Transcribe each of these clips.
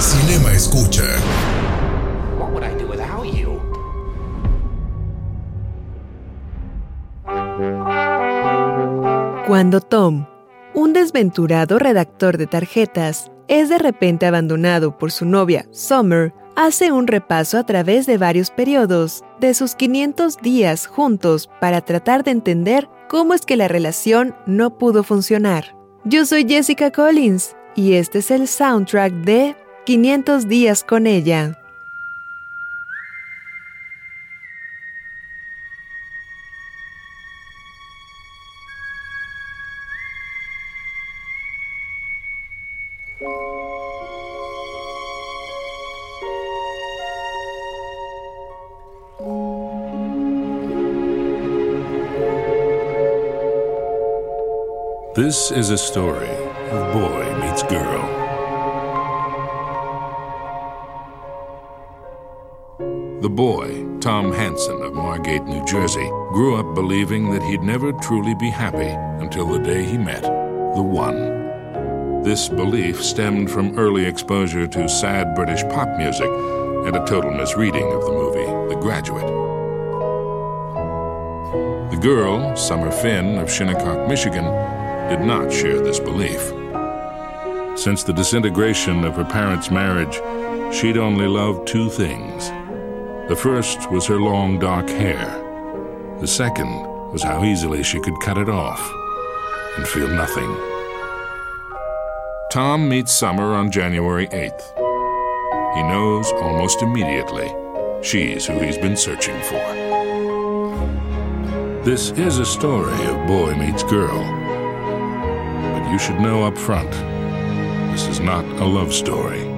Cinema Escucha. What would I do without you? Cuando Tom, un desventurado redactor de tarjetas, es de repente abandonado por su novia, Summer, hace un repaso a través de varios periodos de sus 500 días juntos para tratar de entender cómo es que la relación no pudo funcionar. Yo soy Jessica Collins y este es el soundtrack de 500 días con ella. This is a story The boy, Tom Hanson of Margate, New Jersey, grew up believing that he'd never truly be happy until the day he met the one. This belief stemmed from early exposure to sad British pop music and a total misreading of the movie The Graduate. The girl, Summer Finn of Shinnecock, Michigan, did not share this belief. Since the disintegration of her parents' marriage, she'd only loved two things. The first was her long dark hair. The second was how easily she could cut it off and feel nothing. Tom meets Summer on January 8th. He knows almost immediately she's who he's been searching for. This is a story of boy meets girl. But you should know up front this is not a love story.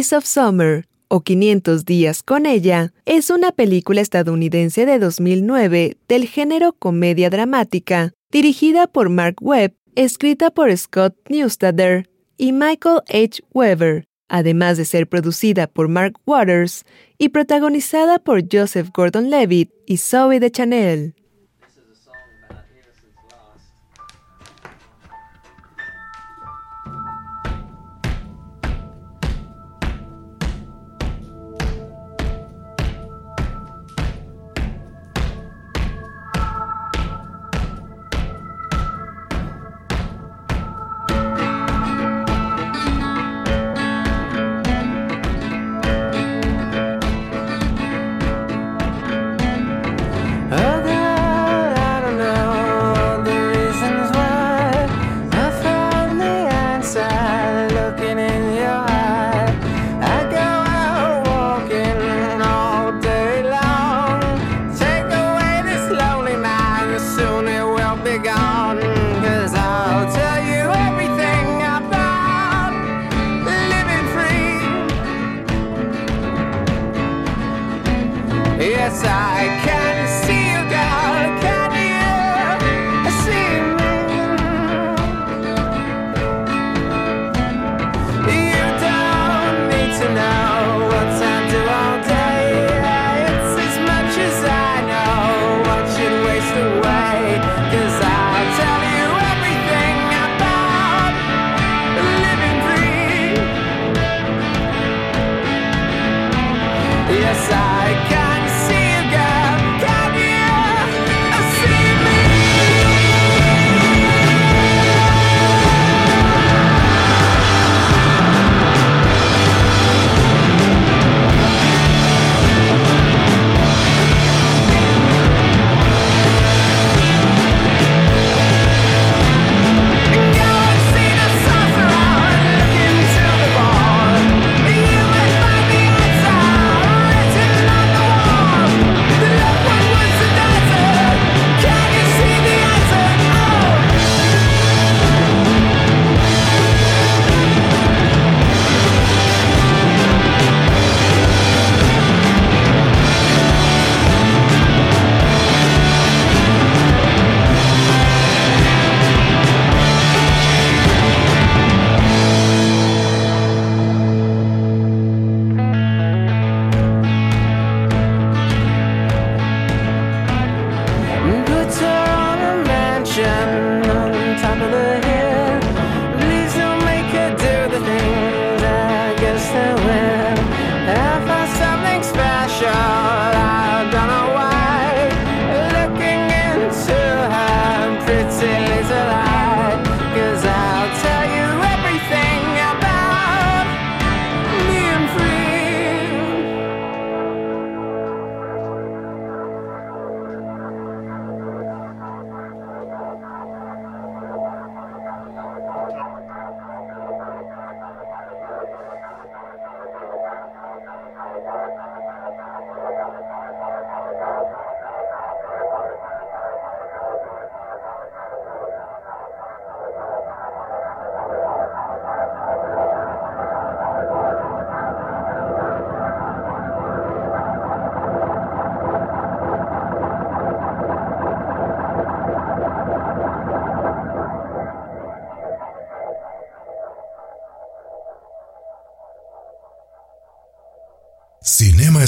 Days of Summer o 500 días con ella es una película estadounidense de 2009 del género comedia dramática, dirigida por Mark Webb, escrita por Scott Neustadter y Michael H. Weber, además de ser producida por Mark Waters y protagonizada por Joseph Gordon-Levitt y Zoe de Chanel.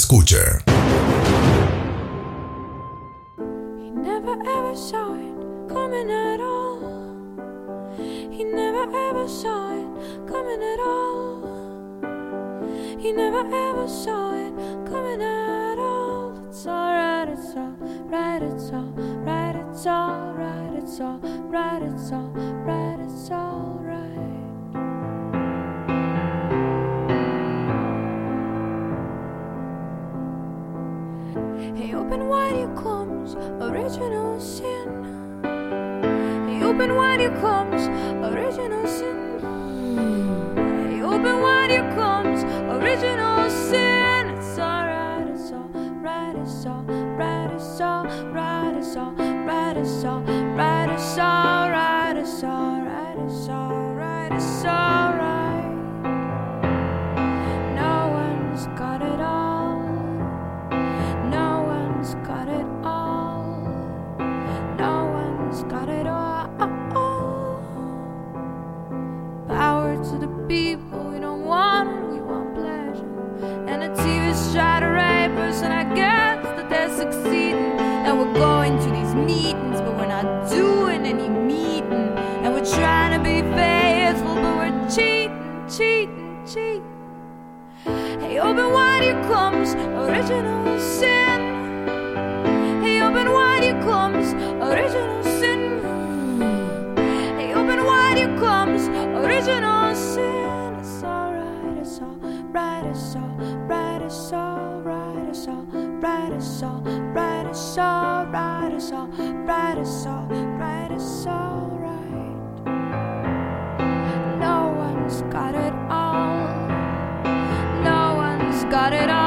escuche. comes original sin. Hey, open wide, here comes original sin. Hey, open wide, here comes original sin. It's alright, it's alright, it's alright, it's alright, it's alright, it's alright, it's alright, it's alright, it's alright, it's alright. got it all.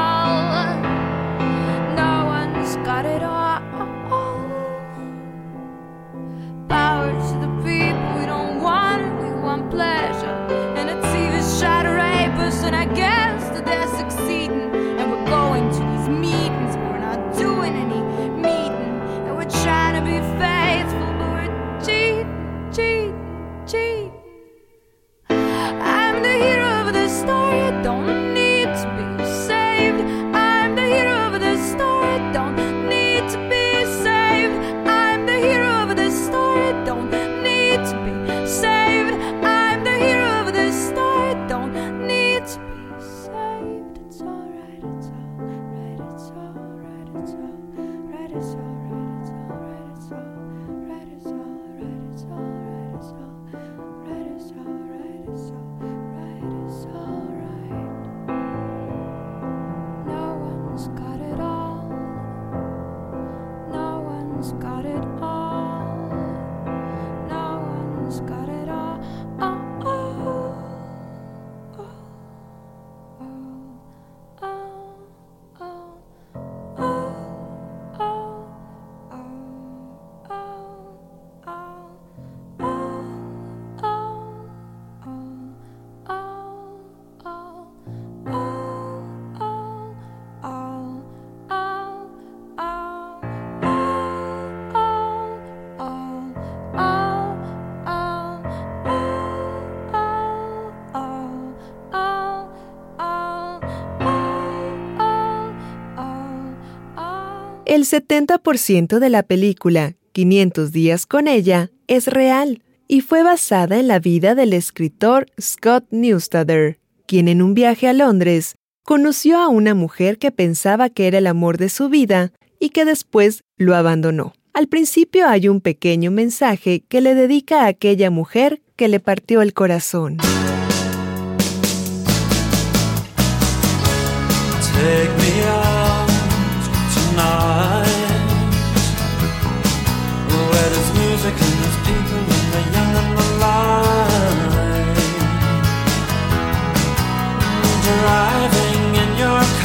El 70% de la película 500 días con ella es real y fue basada en la vida del escritor Scott Neustadter, quien en un viaje a Londres conoció a una mujer que pensaba que era el amor de su vida y que después lo abandonó. Al principio hay un pequeño mensaje que le dedica a aquella mujer que le partió el corazón.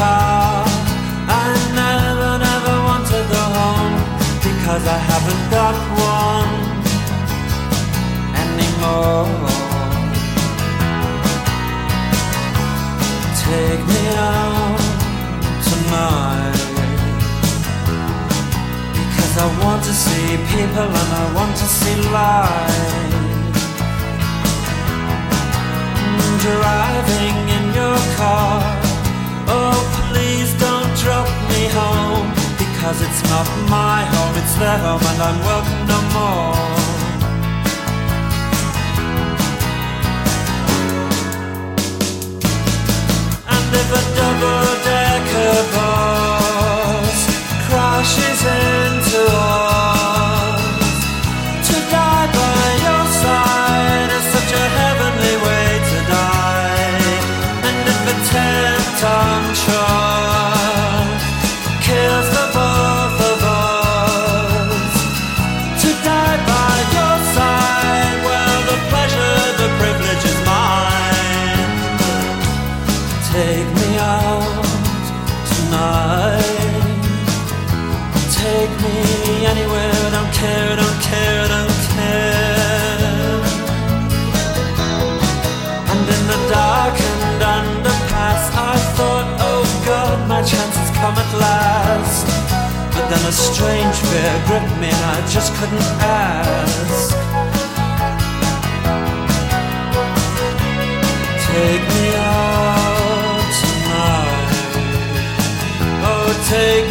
Car. I never, never want to go home because I haven't got one anymore. Take me out tonight Because I want to see people and I want to see life mm, Driving in your car drop me home. Because it's not my home, it's their home and I'm welcome no more. And if a double-decker bus crashes into fear gripped me, I just couldn't ask. Take me out tonight. Oh, take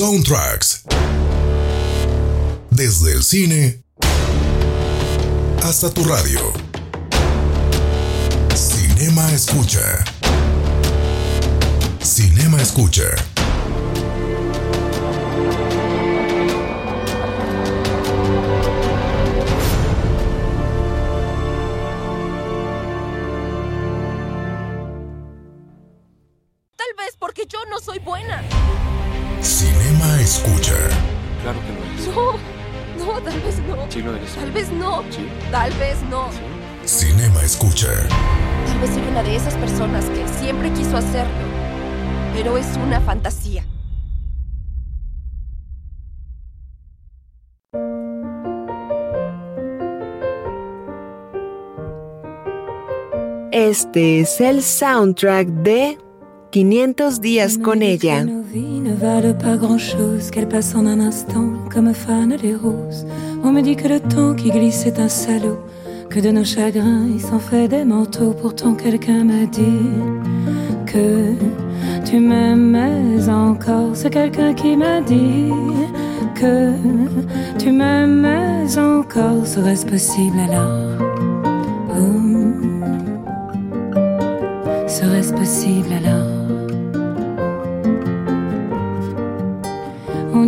soundtracks. Desde el cine hasta tu radio. Cinema Escucha. Cinema Escucha. Sí lo eres. Tal vez no. Sí. Tal vez no. Cinema Escucha. Tal vez soy una de esas personas que siempre quiso hacerlo. Pero es una fantasía. Este es el soundtrack de 500 días con ella. Ne valent pas grand-chose, qu'elles passent en un instant comme fanent les roses. On me dit que le temps qui glisse est un salaud, que de nos chagrins il s'en fait des manteaux. Pourtant quelqu'un m'a dit que tu m'aimais encore. C'est quelqu'un qui m'a dit que tu m'aimais encore. Serait-ce possible alors? Oh. Serait-ce possible alors?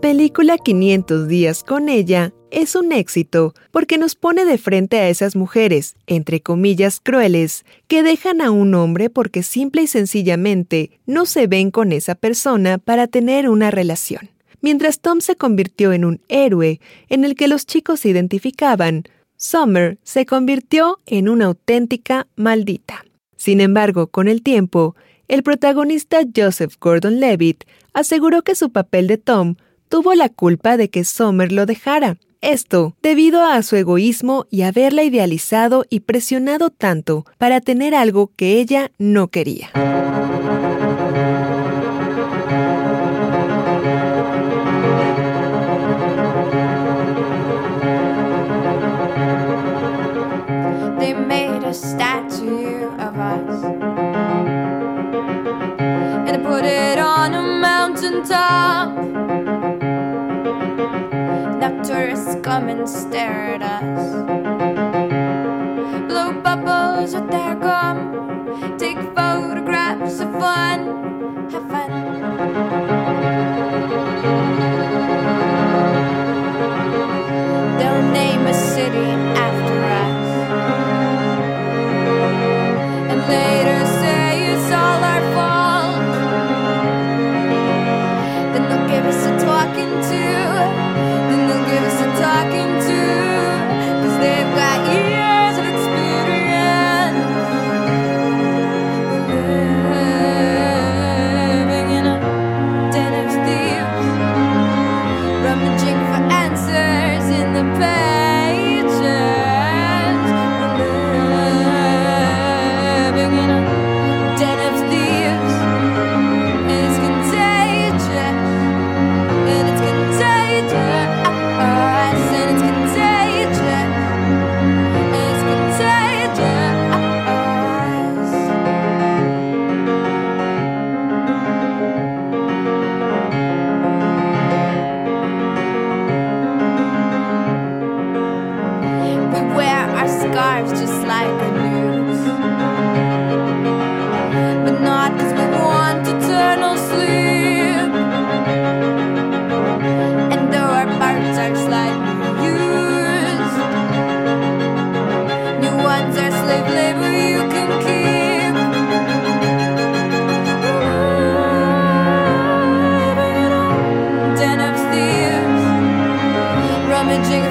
Película 500 días con ella es un éxito porque nos pone de frente a esas mujeres, entre comillas, crueles, que dejan a un hombre porque simple y sencillamente no se ven con esa persona para tener una relación. Mientras Tom se convirtió en un héroe en el que los chicos se identificaban, Summer se convirtió en una auténtica maldita. Sin embargo, con el tiempo, el protagonista Joseph Gordon-Levitt aseguró que su papel de Tom tuvo la culpa de que Summer lo dejara. Esto debido a su egoísmo y haberla idealizado y presionado tanto para tener algo que ella no quería. Come and stare at us. damaging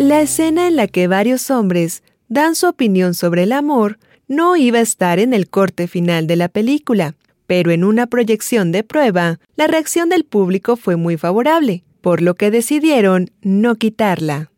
La escena en la que varios hombres dan su opinión sobre el amor no iba a estar en el corte final de la película, pero en una proyección de prueba, la reacción del público fue muy favorable, por lo que decidieron no quitarla.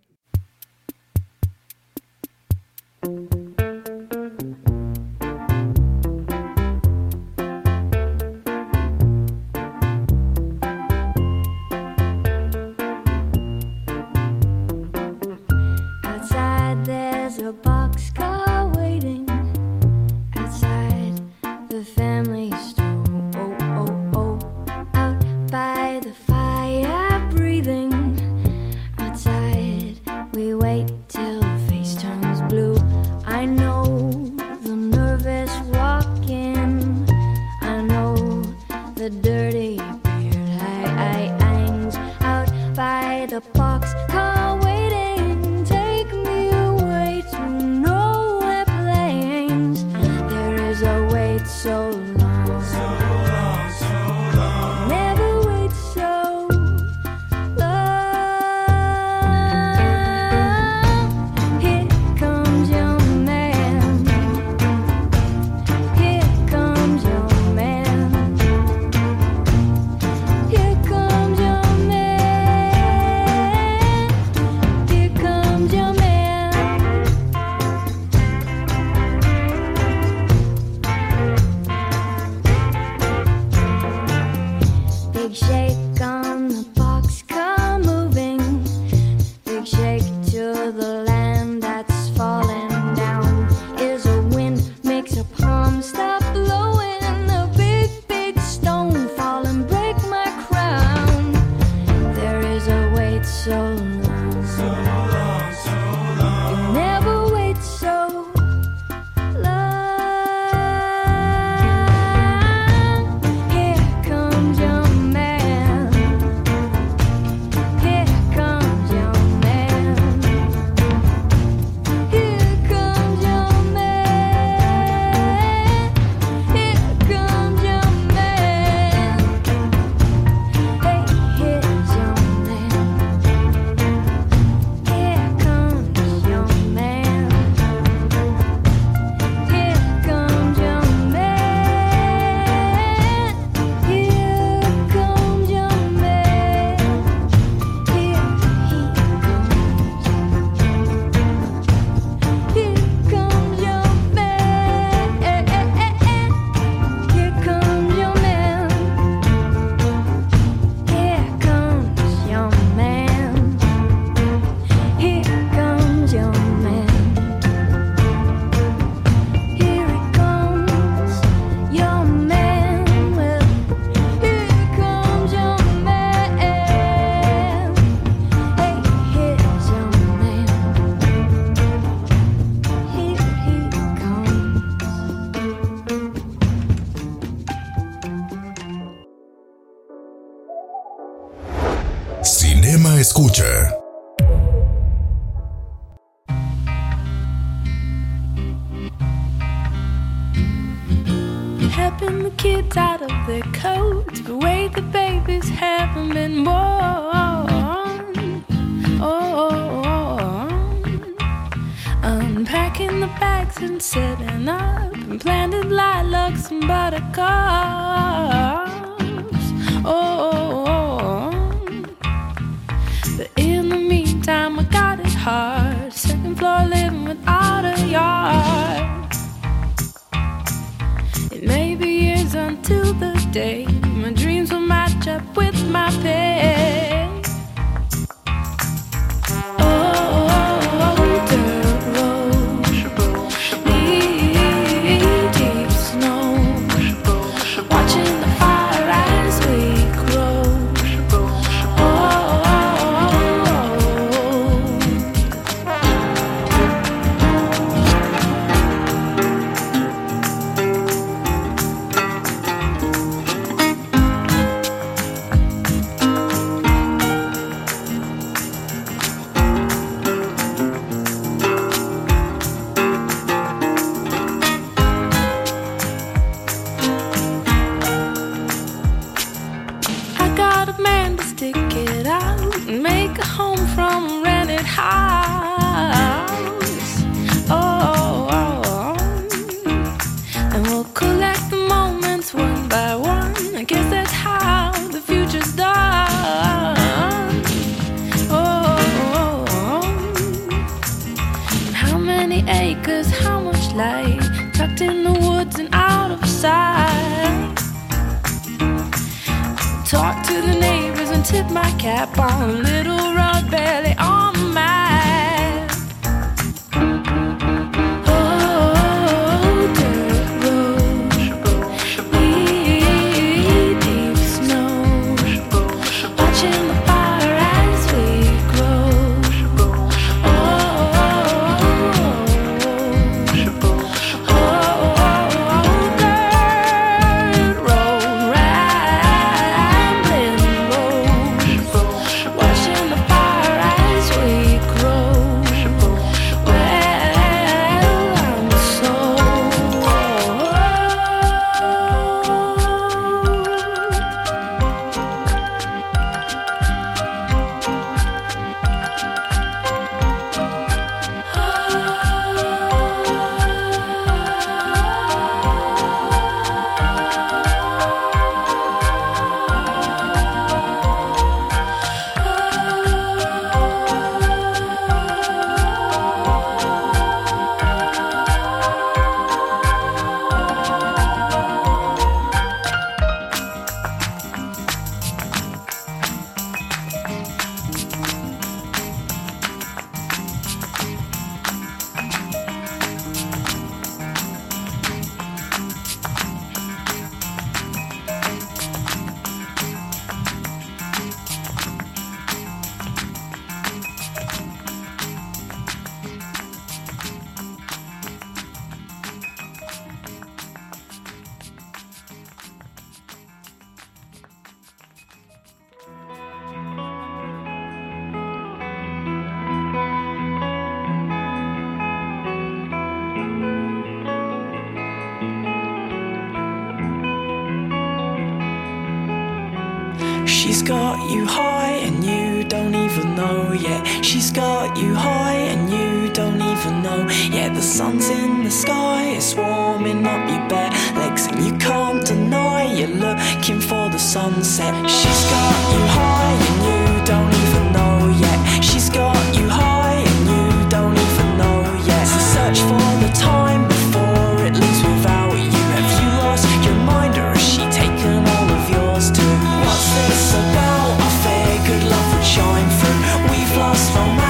lost from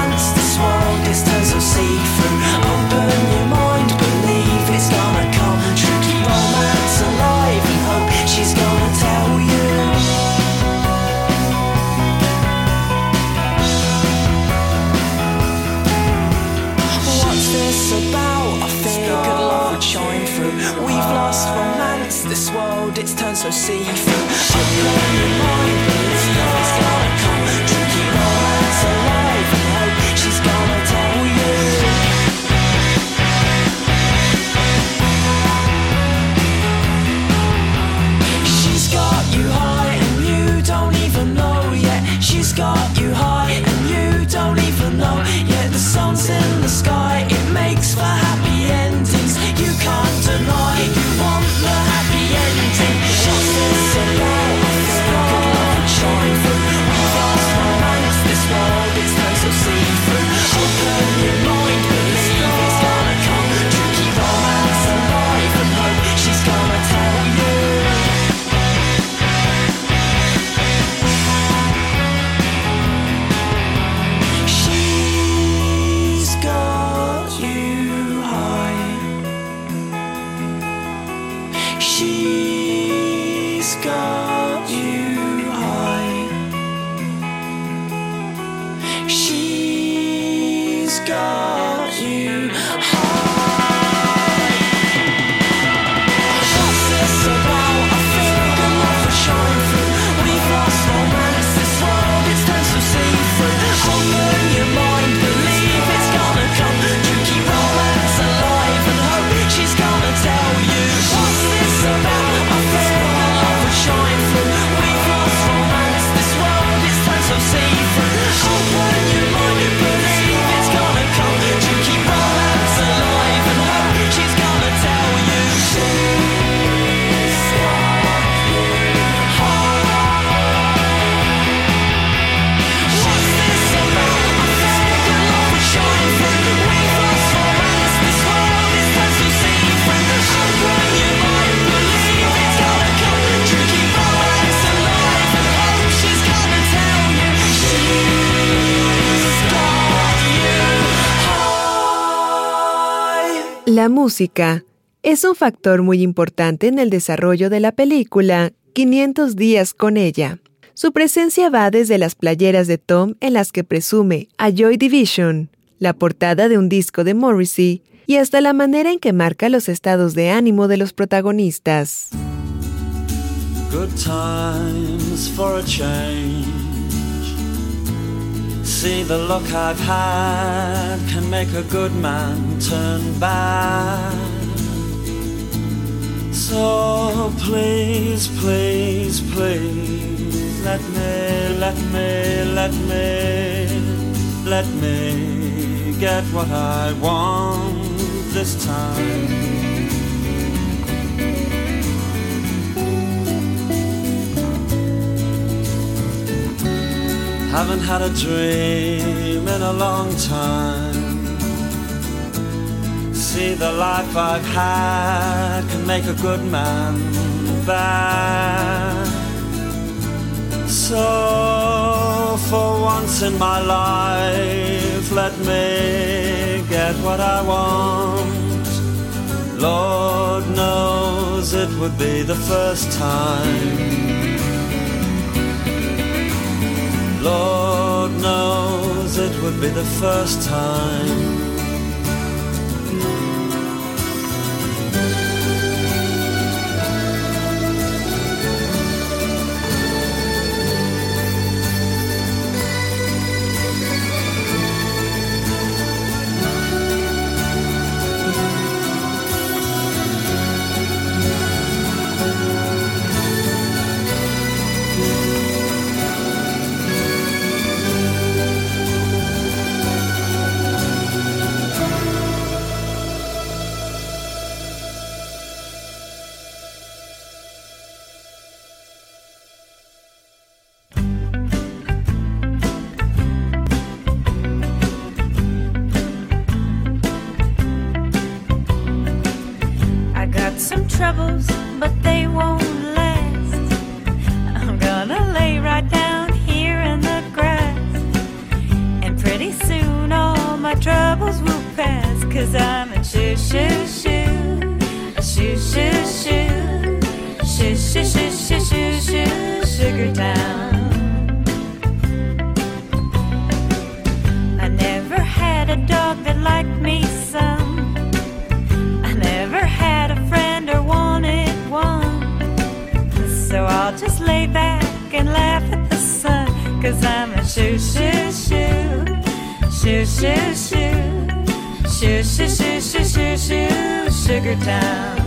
música es un factor muy importante en el desarrollo de la película 500 días con ella. Su presencia va desde las playeras de Tom en las que presume a Joy Division, la portada de un disco de Morrissey y hasta la manera en que marca los estados de ánimo de los protagonistas. See the look I've had can make a good man turn bad. So please, please, please, let me, let me, let me, let me get what I want this time. Haven't had a dream in a long time. See, the life I've had can make a good man bad. So, for once in my life, let me get what I want. Lord knows it would be the first time. Lord knows it would be the first time. troubles, but shoo, shoo, shoo, shoo, shoo, shoo, shoo, sugar town.